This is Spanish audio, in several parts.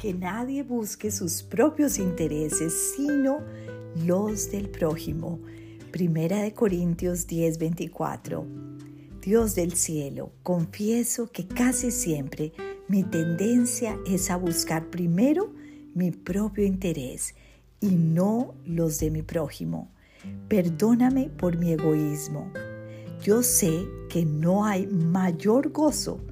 que nadie busque sus propios intereses, sino los del prójimo. Primera de Corintios 10:24. Dios del cielo, confieso que casi siempre mi tendencia es a buscar primero mi propio interés y no los de mi prójimo. Perdóname por mi egoísmo. Yo sé que no hay mayor gozo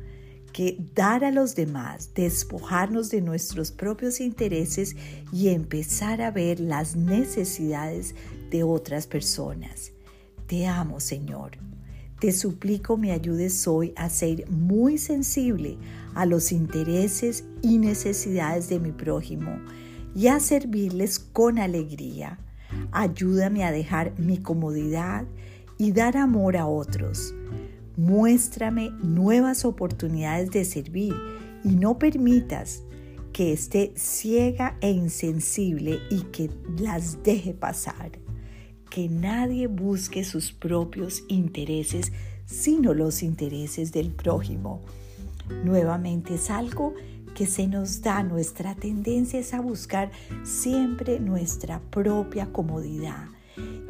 dar a los demás, despojarnos de nuestros propios intereses y empezar a ver las necesidades de otras personas. Te amo, Señor. Te suplico me ayudes hoy a ser muy sensible a los intereses y necesidades de mi prójimo y a servirles con alegría. Ayúdame a dejar mi comodidad y dar amor a otros. Muéstrame nuevas oportunidades de servir y no permitas que esté ciega e insensible y que las deje pasar. Que nadie busque sus propios intereses, sino los intereses del prójimo. Nuevamente es algo que se nos da, nuestra tendencia es a buscar siempre nuestra propia comodidad.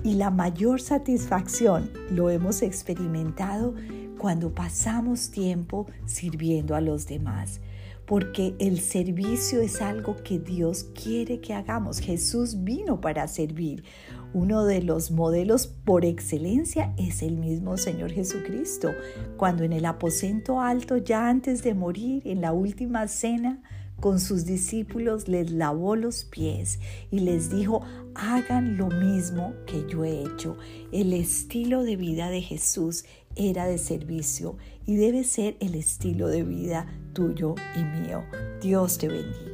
Y la mayor satisfacción lo hemos experimentado cuando pasamos tiempo sirviendo a los demás, porque el servicio es algo que Dios quiere que hagamos. Jesús vino para servir. Uno de los modelos por excelencia es el mismo Señor Jesucristo, cuando en el aposento alto, ya antes de morir, en la última cena, con sus discípulos les lavó los pies y les dijo, hagan lo mismo que yo he hecho. El estilo de vida de Jesús era de servicio y debe ser el estilo de vida tuyo y mío. Dios te bendiga.